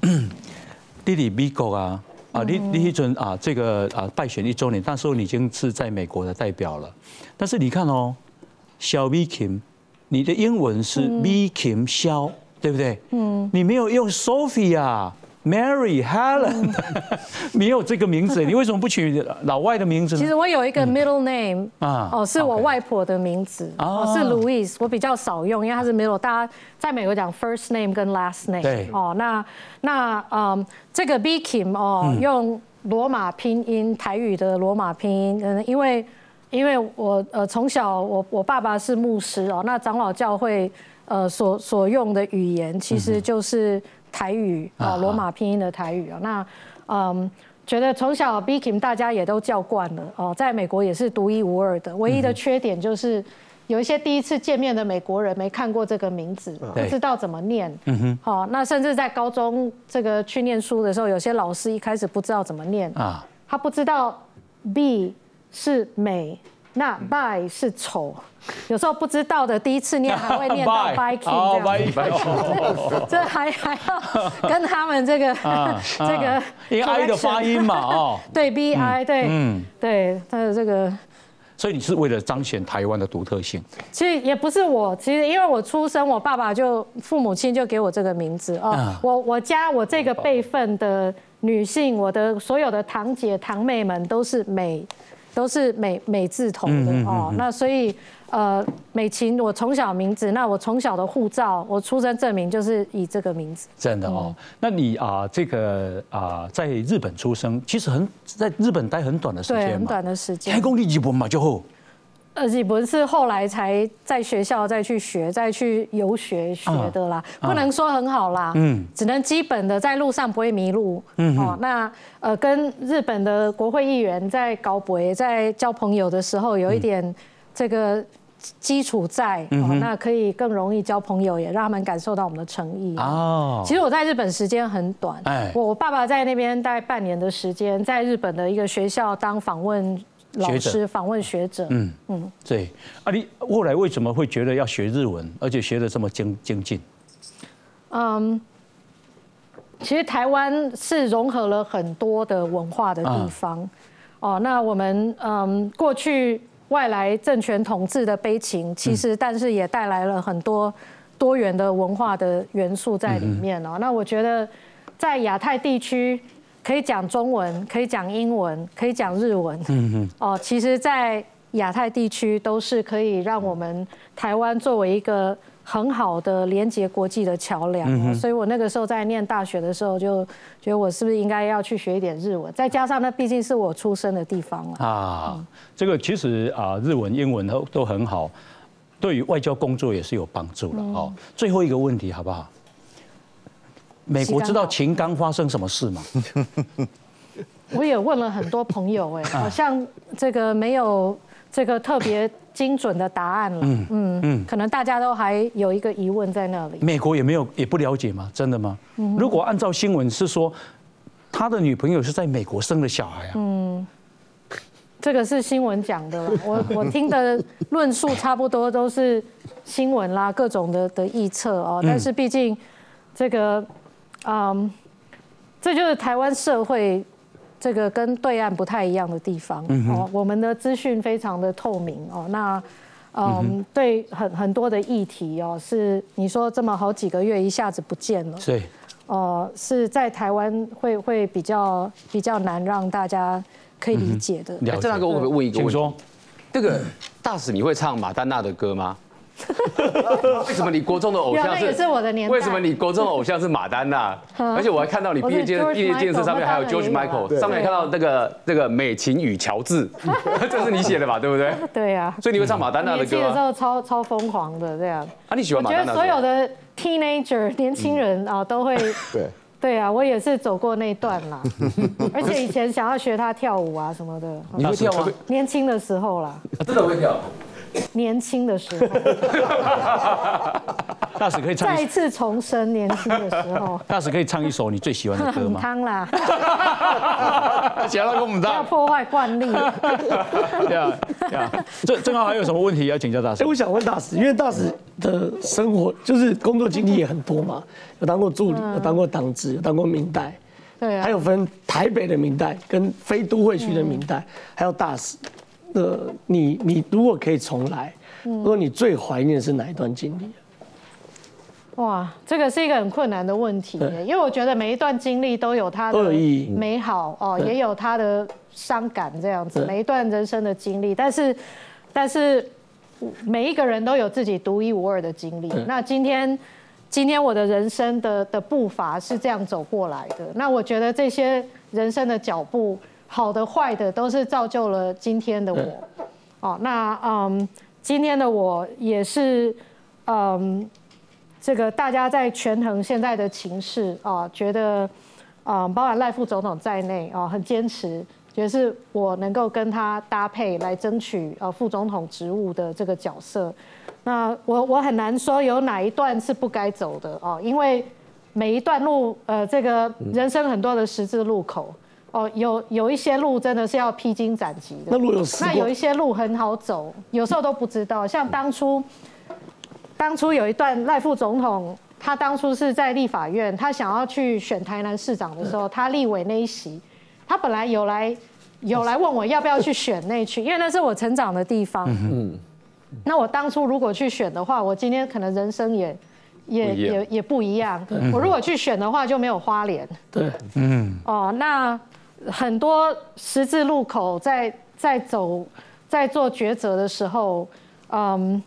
弟弟美国啊。啊，你你一准啊，这个啊败选一周年，那时候你已经是在美国的代表了。但是你看哦，小 V Kim，你的英文是 V Kim 肖，对不对？嗯。你没有用 Sophia。Mary Helen，没有这个名字，你为什么不取老外的名字？其实我有一个 middle name 啊，哦，是我外婆的名字，哦，是 Louise，我比较少用，因为它是 middle，大家在美国讲 first name 跟 last name，对，哦，那那嗯，这个 B Kim 哦，用罗马拼音，台语的罗马拼音，嗯，因为因为我呃从小我我爸爸是牧师哦，那长老教会呃所所用的语言其实就是。台语啊，罗马拼音的台语啊，那嗯，觉得从小 B Kim 大家也都叫惯了哦，在美国也是独一无二的，唯一的缺点就是有一些第一次见面的美国人没看过这个名字，不知道怎么念。嗯哼，好，那甚至在高中这个去念书的时候，有些老师一开始不知道怎么念啊，他不知道 B 是美。那 by 是丑，有时候不知道的，第一次念还会念到 biking 这样，这还还要跟他们这个 这个因为 I 的发音嘛，哦，对 B I 对，嗯，对他的这个，所以你是为了彰显台湾的独特性。其实也不是我，其实因为我出生，我爸爸就父母亲就给我这个名字哦，我我家我这个辈分的女性，我的所有的堂姐堂妹们都是美。都是美美字头的哦，那所以呃，美琴，我从小名字，那我从小的护照，我出生证明就是以这个名字。真的哦，那你啊，这个啊，在日本出生，其实很在日本待很短的时间对，很短的时间。开工日本嘛就后。呃，日本是后来才在学校再去学，再去游学学的啦，不能说很好啦，嗯，只能基本的在路上不会迷路，嗯，哦，那呃，跟日本的国会议员在搞博，在交朋友的时候，有一点这个。基础在，那可以更容易交朋友，也让他们感受到我们的诚意。哦，其实我在日本时间很短，哎，我爸爸在那边待半年的时间，在日本的一个学校当访问老师、访问学者。嗯嗯，对。啊，你后来为什么会觉得要学日文，而且学的这么精精进？嗯，其实台湾是融合了很多的文化的地方。哦，那我们嗯过去。外来政权统治的悲情，其实但是也带来了很多多元的文化的元素在里面哦。那我觉得在亚太地区可以讲中文，可以讲英文，可以讲日文。嗯嗯。哦，其实，在亚太地区都是可以让我们台湾作为一个。很好的连接国际的桥梁，所以我那个时候在念大学的时候，就觉得我是不是应该要去学一点日文？再加上那毕竟是我出生的地方了啊。这个其实啊，日文、英文都都很好，对于外交工作也是有帮助了哦。最后一个问题好不好？美国知道秦刚发生什么事吗？我也问了很多朋友，哎，好像这个没有这个特别。精准的答案了，嗯嗯嗯，可能大家都还有一个疑问在那里。美国也没有也不了解吗？真的吗？如果按照新闻是说，他的女朋友是在美国生的小孩啊。嗯，这个是新闻讲的，我我听的论述差不多都是新闻啦，各种的的臆测哦。但是毕竟这个，嗯，这就是台湾社会。这个跟对岸不太一样的地方哦，我们的资讯非常的透明哦。那嗯，对很很多的议题哦，是你说这么好几个月一下子不见了，对，哦，是在台湾会会比较比较难让大家可以理解的。这大哥，我可不可以问一个？我说，这个大使你会唱马丹娜的歌吗？为什么你国中的偶像是我的年代？为什么你国中的偶像是马丹娜？而且我还看到你毕业建毕业建设上面还有 George Michael，上面看到那个那个美琴与乔治，这是你写的吧？对不对？对呀。所以你会唱马丹娜的歌？年的时候超超疯狂的这样。啊，你喜欢马丹娜？我觉得所有的 teenager 年轻人啊都会。对。对啊，我也是走过那段啦。而且以前想要学他跳舞啊什么的。你会跳吗？年轻的时候啦。真的会跳。年轻的时候，大使可以唱再一次重生年轻的时候。大使可以唱一首你最喜欢的歌吗？汤啦，想要跟我们唱，要破坏惯例。对啊，对啊。正正好还有什么问题要请教大使？哎，我想问大使，因为大使的生活就是工作经历也很多嘛，有当过助理，有当过党职，有当过明代，对啊，还有分台北的明代跟非都会区的明代，还有大使。呃，你你如果可以重来，如果你最怀念是哪一段经历？哇，这个是一个很困难的问题，因为我觉得每一段经历都有它的美好哦，也有它的伤感这样子，每一段人生的经历，但是但是每一个人都有自己独一无二的经历。那今天今天我的人生的的步伐是这样走过来的，那我觉得这些人生的脚步。好的、坏的都是造就了今天的我。哦，那嗯，今天的我也是，嗯，这个大家在权衡现在的情势啊，觉得，嗯，包含赖副总统在内啊，很坚持，觉得是我能够跟他搭配来争取呃副总统职务的这个角色。那我我很难说有哪一段是不该走的哦，因为每一段路，呃，这个人生很多的十字路口。哦，有有一些路真的是要披荆斩棘的。那路有那有一些路很好走，有时候都不知道。像当初，当初有一段赖副总统，他当初是在立法院，他想要去选台南市长的时候，他立委那一席，他本来有来有来问我要不要去选那区，因为那是我成长的地方。嗯。那我当初如果去选的话，我今天可能人生也也也也不一样。我如果去选的话，就没有花莲。对。嗯。哦，那。很多十字路口在在走，在做抉择的时候，嗯，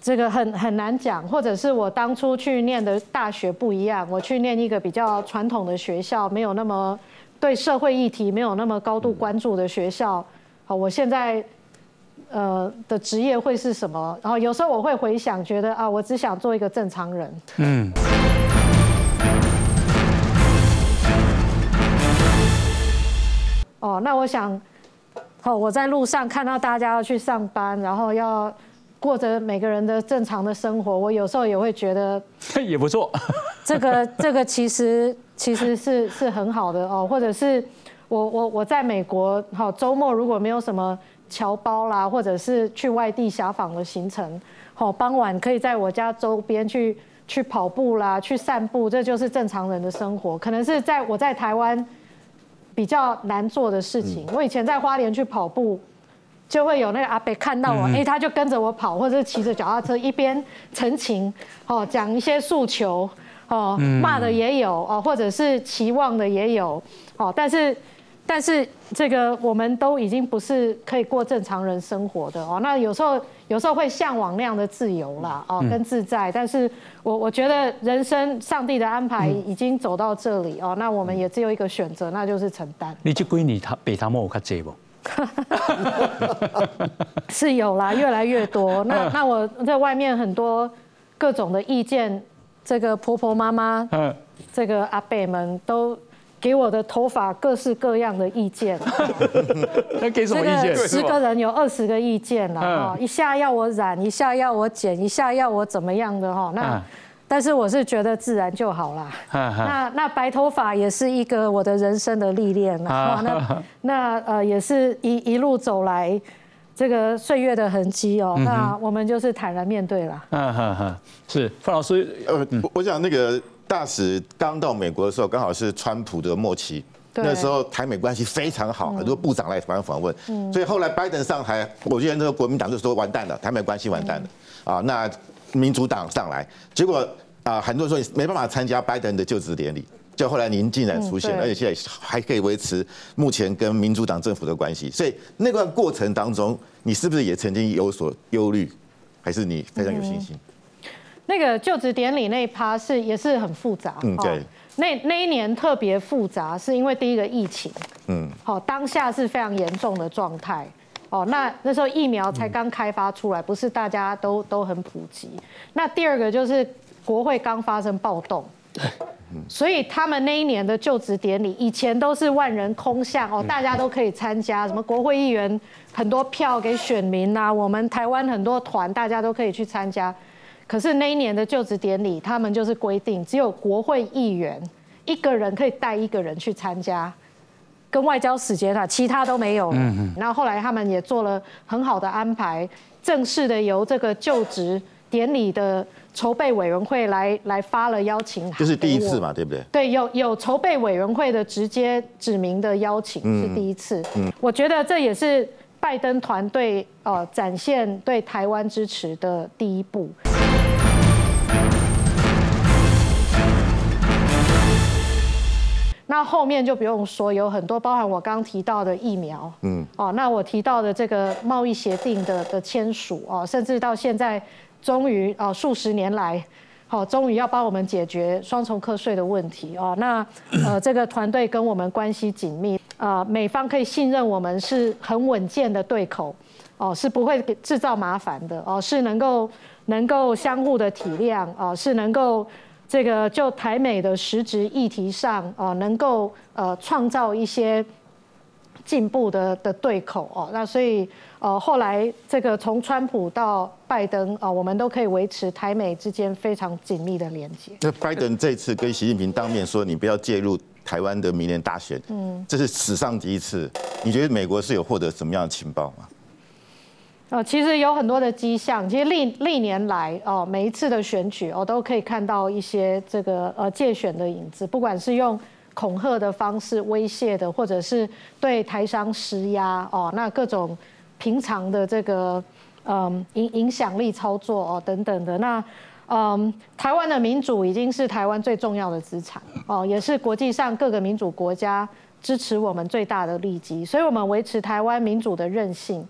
这个很很难讲，或者是我当初去念的大学不一样，我去念一个比较传统的学校，没有那么对社会议题没有那么高度关注的学校，好，我现在呃的职业会是什么？然后有时候我会回想，觉得啊，我只想做一个正常人。嗯。哦，那我想。哦，我在路上看到大家要去上班，然后要过着每个人的正常的生活，我有时候也会觉得 也不错。这个这个其实其实是是很好的哦，或者是我我我在美国，好周末如果没有什么侨胞啦，或者是去外地遐访的行程，好傍晚可以在我家周边去去跑步啦，去散步，这就是正常人的生活。可能是在我在台湾。比较难做的事情，我以前在花莲去跑步，就会有那个阿伯看到我，哎，他就跟着我跑，或者是骑着脚踏车一边陈情，哦，讲一些诉求，哦，骂的也有，哦，或者是期望的也有，哦，但是。但是这个我们都已经不是可以过正常人生活的哦，那有时候有时候会向往那样的自由啦，哦，跟自在。但是我我觉得人生上帝的安排已经走到这里哦，那我们也只有一个选择，那就是承担。你这闺女她北他莫我看这不？是有啦，越来越多。那那我在外面很多各种的意见，这个婆婆妈妈，嗯，这个阿伯们都。给我的头发各式各样的意见，那给什么意见？十个人有二十个意见了哈，一下要我染，一下要我剪，一下要我怎么样的哈。那但是我是觉得自然就好啦。那那白头发也是一个我的人生的历练啊。那 那呃也是一一路走来这个岁月的痕迹哦。那我们就是坦然面对了。嗯哼哼，是范老师呃，我想那个。大使刚到美国的时候，刚好是川普的末期，那时候台美关系非常好，很多部长来台湾访问，所以后来拜登上台，我记得那个国民党就说完蛋了，台美关系完蛋了。啊。那民主党上来，结果啊，很多人说没办法参加拜登的就职典礼，就后来您竟然出现，而且现在还可以维持目前跟民主党政府的关系，所以那段过程当中，你是不是也曾经有所忧虑，还是你非常有信心？那个就职典礼那一趴是也是很复杂，嗯，对。那那一年特别复杂，是因为第一个疫情，嗯，好，当下是非常严重的状态，哦，那那时候疫苗才刚开发出来，不是大家都都很普及。那第二个就是国会刚发生暴动，所以他们那一年的就职典礼，以前都是万人空巷哦，大家都可以参加，什么国会议员很多票给选民呐，我们台湾很多团大家都可以去参加。可是那一年的就职典礼，他们就是规定只有国会议员一个人可以带一个人去参加，跟外交使节团，其他都没有。嗯嗯。然后后来他们也做了很好的安排，正式的由这个就职典礼的筹备委员会来来发了邀请函。这是第一次嘛，对不对？对，有有筹备委员会的直接指明的邀请是第一次。嗯。我觉得这也是拜登团队呃展现对台湾支持的第一步。那后面就不用说，有很多包含我刚刚提到的疫苗，嗯，哦，那我提到的这个贸易协定的的签署，哦，甚至到现在终于哦数十年来，好，终于要帮我们解决双重课税的问题，哦，那呃这个团队跟我们关系紧密，啊，美方可以信任我们是很稳健的对口，哦，是不会制造麻烦的，哦，是能够能够相互的体谅，哦，是能够。这个就台美的实质议题上，哦，能够呃创造一些进步的的对口哦，那所以呃后来这个从川普到拜登啊，我们都可以维持台美之间非常紧密的连接。那拜登这次跟习近平当面说，你不要介入台湾的明年大选，嗯，这是史上第一次。你觉得美国是有获得什么样的情报吗？呃，其实有很多的迹象，其实历历年来哦，每一次的选举，我都可以看到一些这个呃借选的影子，不管是用恐吓的方式威胁的，或者是对台商施压哦，那各种平常的这个嗯影影响力操作哦等等的，那嗯台湾的民主已经是台湾最重要的资产哦，也是国际上各个民主国家支持我们最大的利基，所以我们维持台湾民主的韧性。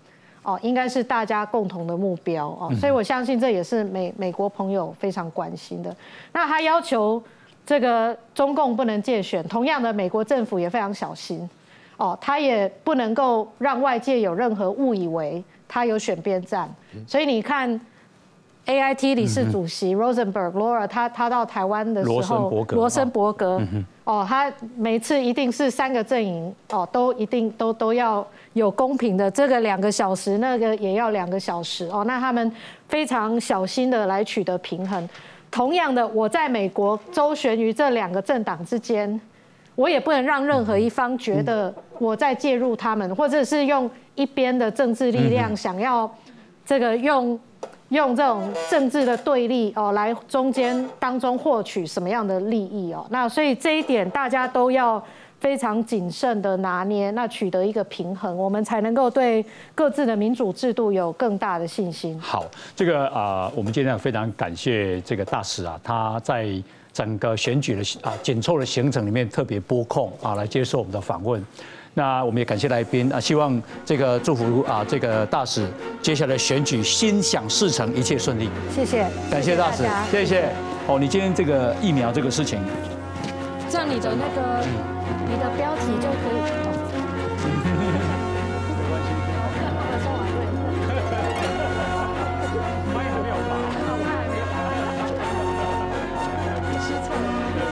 哦，应该是大家共同的目标哦，所以我相信这也是美美国朋友非常关心的。那他要求这个中共不能借选，同样的，美国政府也非常小心哦，他也不能够让外界有任何误以为他有选边站。所以你看，A I T 理事主席 Rosenberg Laura，他他到台湾的时候，罗森伯格。哦，他每次一定是三个阵营哦，都一定都都要有公平的，这个两个小时，那个也要两个小时哦。那他们非常小心的来取得平衡。同样的，我在美国周旋于这两个政党之间，我也不能让任何一方觉得我在介入他们，或者是用一边的政治力量想要这个用。用这种政治的对立哦，来中间当中获取什么样的利益哦？那所以这一点大家都要非常谨慎的拿捏，那取得一个平衡，我们才能够对各自的民主制度有更大的信心。好，这个啊，我们今天非常感谢这个大使啊，他在整个选举的啊紧凑的行程里面特别拨空啊来接受我们的访问。那我们也感谢来宾啊，希望这个祝福啊，这个大使接下来选举心想事成，一切顺利。谢谢，感谢大使，谢谢。哦，你今天这个疫苗这个事情，这样你的那个你的标题就可以。